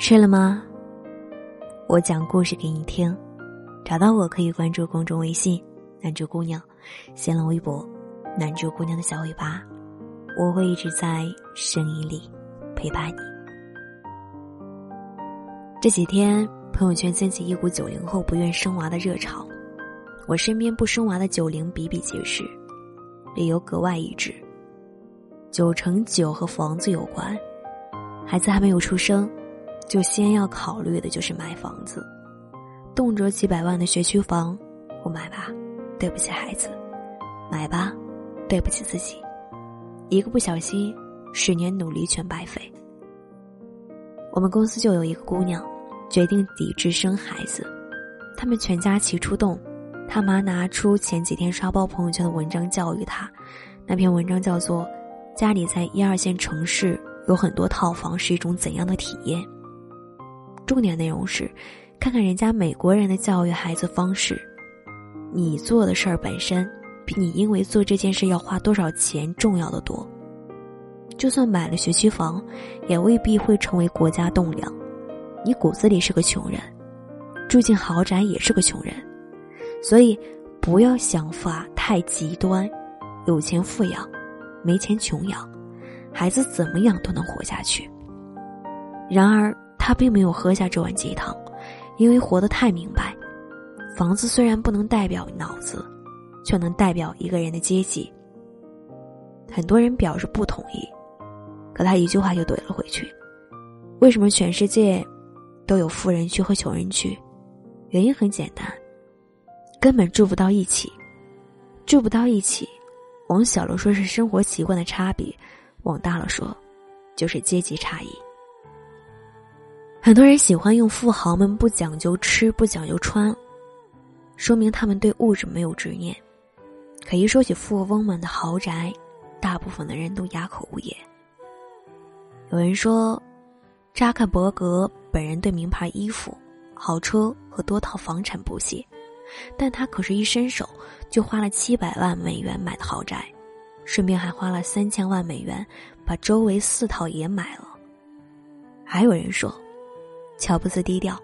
睡了吗？我讲故事给你听。找到我可以关注公众微信“南珠姑娘”，新浪微博“南珠姑娘的小尾巴”。我会一直在声音里陪伴你。这几天朋友圈掀起一股九零后不愿生娃的热潮，我身边不生娃的九零比比皆是，理由格外一致。九乘九和房子有关，孩子还没有出生。就先要考虑的就是买房子，动辄几百万的学区房，不买吧，对不起孩子；买吧，对不起自己。一个不小心，十年努力全白费。我们公司就有一个姑娘，决定抵制生孩子，他们全家齐出动，他妈拿出前几天刷爆朋友圈的文章教育她，那篇文章叫做《家里在一二线城市有很多套房是一种怎样的体验》。重点内容是，看看人家美国人的教育孩子方式，你做的事儿本身比你因为做这件事要花多少钱重要的多。就算买了学区房，也未必会成为国家栋梁。你骨子里是个穷人，住进豪宅也是个穷人，所以不要想法太极端，有钱富养，没钱穷养，孩子怎么养都能活下去。然而。他并没有喝下这碗鸡汤，因为活得太明白，房子虽然不能代表脑子，却能代表一个人的阶级。很多人表示不同意，可他一句话就怼了回去：“为什么全世界都有富人区和穷人区？原因很简单，根本住不到一起。住不到一起，往小了说是生活习惯的差别，往大了说，就是阶级差异。”很多人喜欢用富豪们不讲究吃不讲究穿，说明他们对物质没有执念。可一说起富翁们的豪宅，大部分的人都哑口无言。有人说，扎克伯格本人对名牌衣服、豪车和多套房产不屑，但他可是一伸手就花了七百万美元买的豪宅，顺便还花了三千万美元把周围四套也买了。还有人说。乔布斯低调，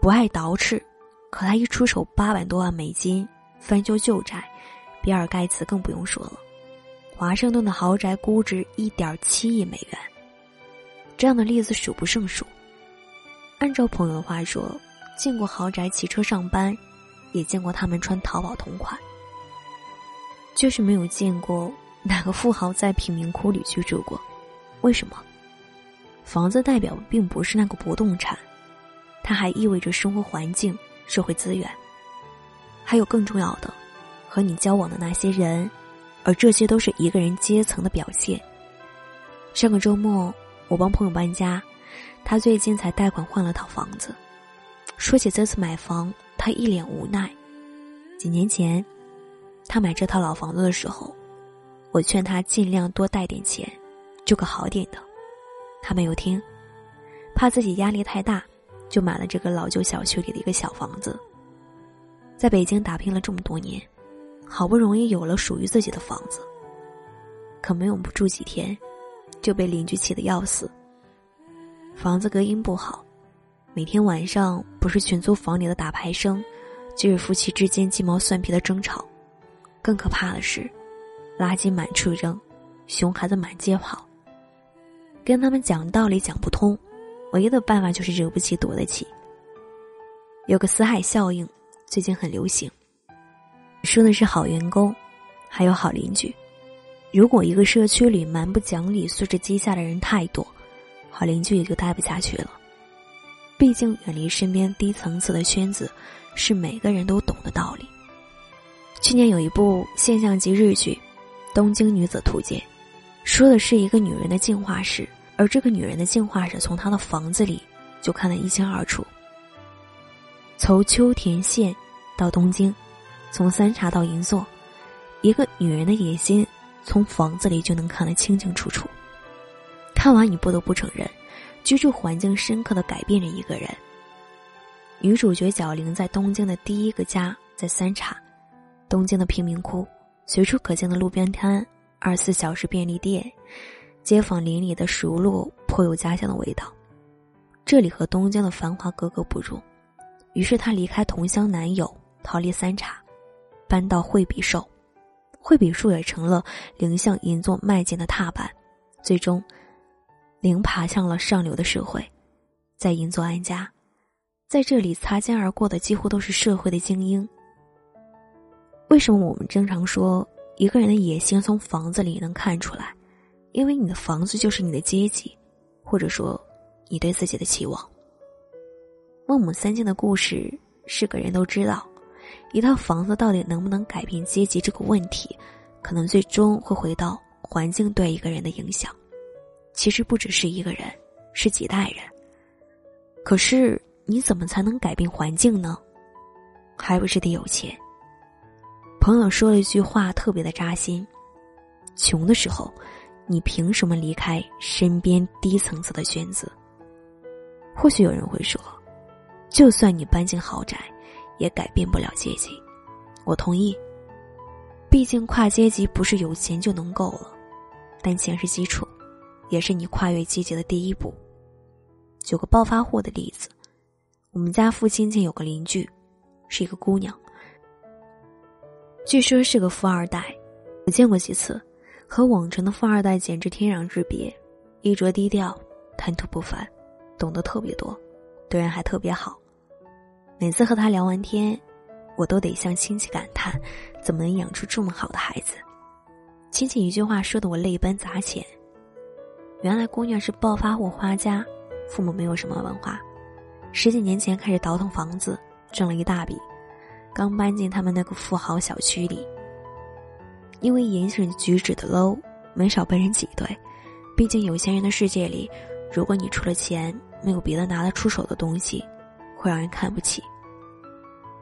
不爱捯饬，可他一出手八百多万美金翻修旧宅，比尔盖茨更不用说了。华盛顿的豪宅估值一点七亿美元，这样的例子数不胜数。按照朋友的话说，见过豪宅骑车上班，也见过他们穿淘宝同款，就是没有见过哪个富豪在贫民窟里居住过。为什么？房子代表并不是那个不动产，它还意味着生活环境、社会资源，还有更重要的，和你交往的那些人，而这些都是一个人阶层的表现。上个周末，我帮朋友搬家，他最近才贷款换了套房子。说起这次买房，他一脸无奈。几年前，他买这套老房子的时候，我劝他尽量多贷点钱，住个好点的。他没有听，怕自己压力太大，就买了这个老旧小区里的一个小房子。在北京打拼了这么多年，好不容易有了属于自己的房子，可没有不住几天，就被邻居气得要死。房子隔音不好，每天晚上不是群租房里的打牌声，就是夫妻之间鸡毛蒜皮的争吵。更可怕的是，垃圾满处扔，熊孩子满街跑。跟他们讲道理讲不通，唯一的办法就是惹不起躲得起。有个死海效应，最近很流行，说的是好员工，还有好邻居。如果一个社区里蛮不讲理、素质低下的人太多，好邻居也就待不下去了。毕竟远离身边低层次的圈子，是每个人都懂的道理。去年有一部现象级日剧《东京女子图鉴》。说的是一个女人的进化史，而这个女人的进化史从她的房子里就看得一清二楚。从秋田县到东京，从三茶到银座，一个女人的野心从房子里就能看得清清楚楚。看完你不得不承认，居住环境深刻的改变了一个人。女主角小玲在东京的第一个家在三茶，东京的贫民窟，随处可见的路边摊。二十四小时便利店，街坊邻里的熟路颇有家乡的味道。这里和东京的繁华格格不入，于是他离开同乡男友，逃离三茶，搬到惠比寿，惠比寿也成了零向银座迈进的踏板，最终，零爬向了上流的社会，在银座安家，在这里擦肩而过的几乎都是社会的精英。为什么我们经常说一个人的野心从房子里能看出来？因为你的房子就是你的阶级，或者说。你对自己的期望。孟母三迁的故事是个人都知道，一套房子到底能不能改变阶级这个问题，可能最终会回到环境对一个人的影响。其实不只是一个人，是几代人。可是你怎么才能改变环境呢？还不是得有钱。朋友说了一句话特别的扎心：穷的时候，你凭什么离开身边低层次的圈子？或许有人会说，就算你搬进豪宅，也改变不了阶级。我同意，毕竟跨阶级不是有钱就能够了，但钱是基础，也是你跨越阶级的第一步。举个暴发户的例子，我们家附近近有个邻居，是一个姑娘，据说是个富二代，我见过几次，和往常的富二代简直天壤之别，衣着低调，谈吐不凡。懂得特别多，对人还特别好。每次和他聊完天，我都得向亲戚感叹：怎么能养出这么好的孩子？亲戚一句话说的我泪奔砸钱。原来姑娘是暴发户花家，父母没有什么文化，十几年前开始倒腾房子，挣了一大笔，刚搬进他们那个富豪小区里。因为言行举止的 low，没少被人挤兑。毕竟有钱人的世界里，如果你出了钱。没有别的拿得出手的东西，会让人看不起。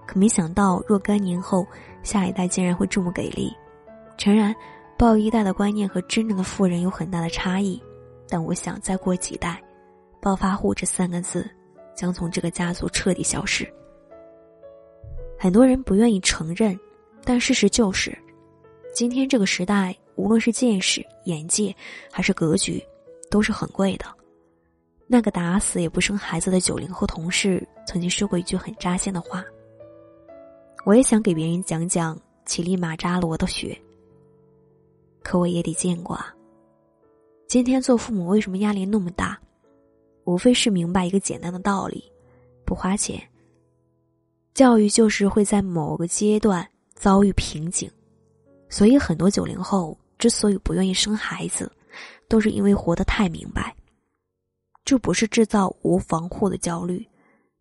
可没想到，若干年后，下一代竟然会这么给力。诚然，抱一代的观念和真正的富人有很大的差异，但我想再过几代，“暴发户”这三个字将从这个家族彻底消失。很多人不愿意承认，但事实就是，今天这个时代，无论是见识、眼界，还是格局，都是很贵的。那个打死也不生孩子的九零后同事曾经说过一句很扎心的话。我也想给别人讲讲乞力马扎罗的血，可我也得见过啊。今天做父母为什么压力那么大？无非是明白一个简单的道理：不花钱，教育就是会在某个阶段遭遇瓶颈。所以很多九零后之所以不愿意生孩子，都是因为活得太明白。这不是制造无防护的焦虑，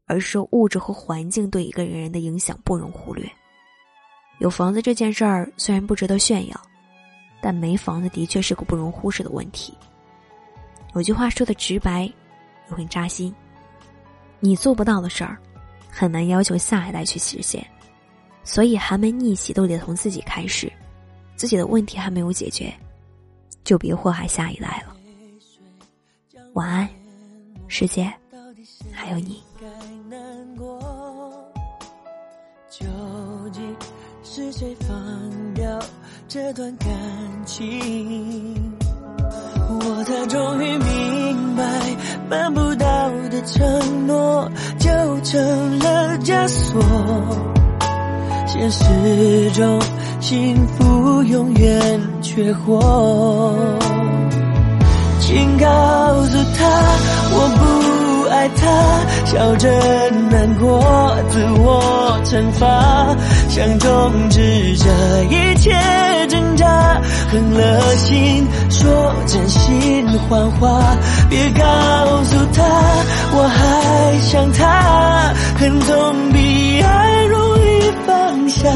而是物质和环境对一个人的影响不容忽略。有房子这件事儿虽然不值得炫耀，但没房子的确是个不容忽视的问题。有句话说的直白，又很扎心：你做不到的事儿，很难要求下一代去实现。所以寒门逆袭都得从自己开始，自己的问题还没有解决，就别祸害下一代了。晚安。世界还有你究竟是谁放掉这段感情我才终于明白办不到的承诺就成了枷锁现实中幸福永远缺货请告诉他我不爱他，笑着难过，自我惩罚，想终止这一切挣扎，狠了心说真心谎话，别告诉他我还想他，恨总比爱下，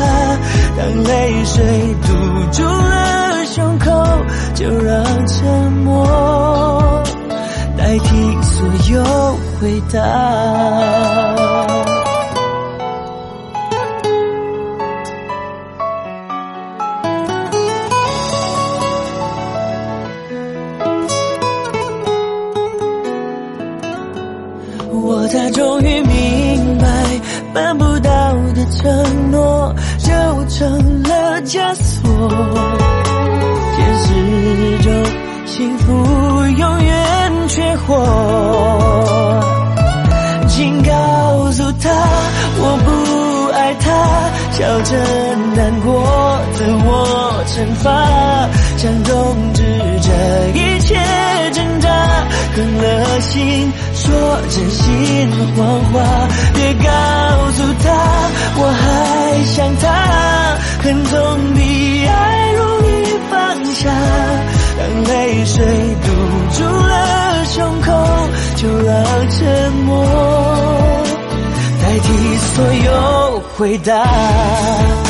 当泪水堵住了胸口，就让沉默。代替所有回答。枷锁，现实中幸福永远缺货。请告诉他，我不爱他，笑着难过，自我惩罚，想懂。狠了心说真心谎话，别告诉他我还想他，恨总比爱容易放下，当泪水堵住了胸口，就让沉默代替所有回答。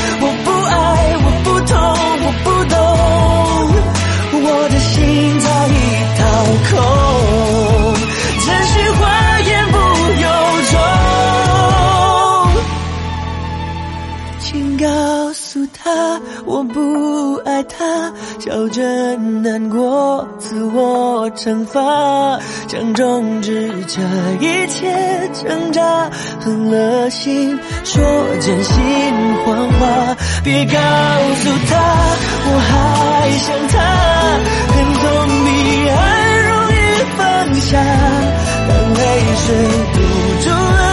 笑着难过，自我惩罚，想终止这一切挣扎，狠了心说真心谎话，别告诉他我还想他，恨总比爱容易放下，当泪水堵住了。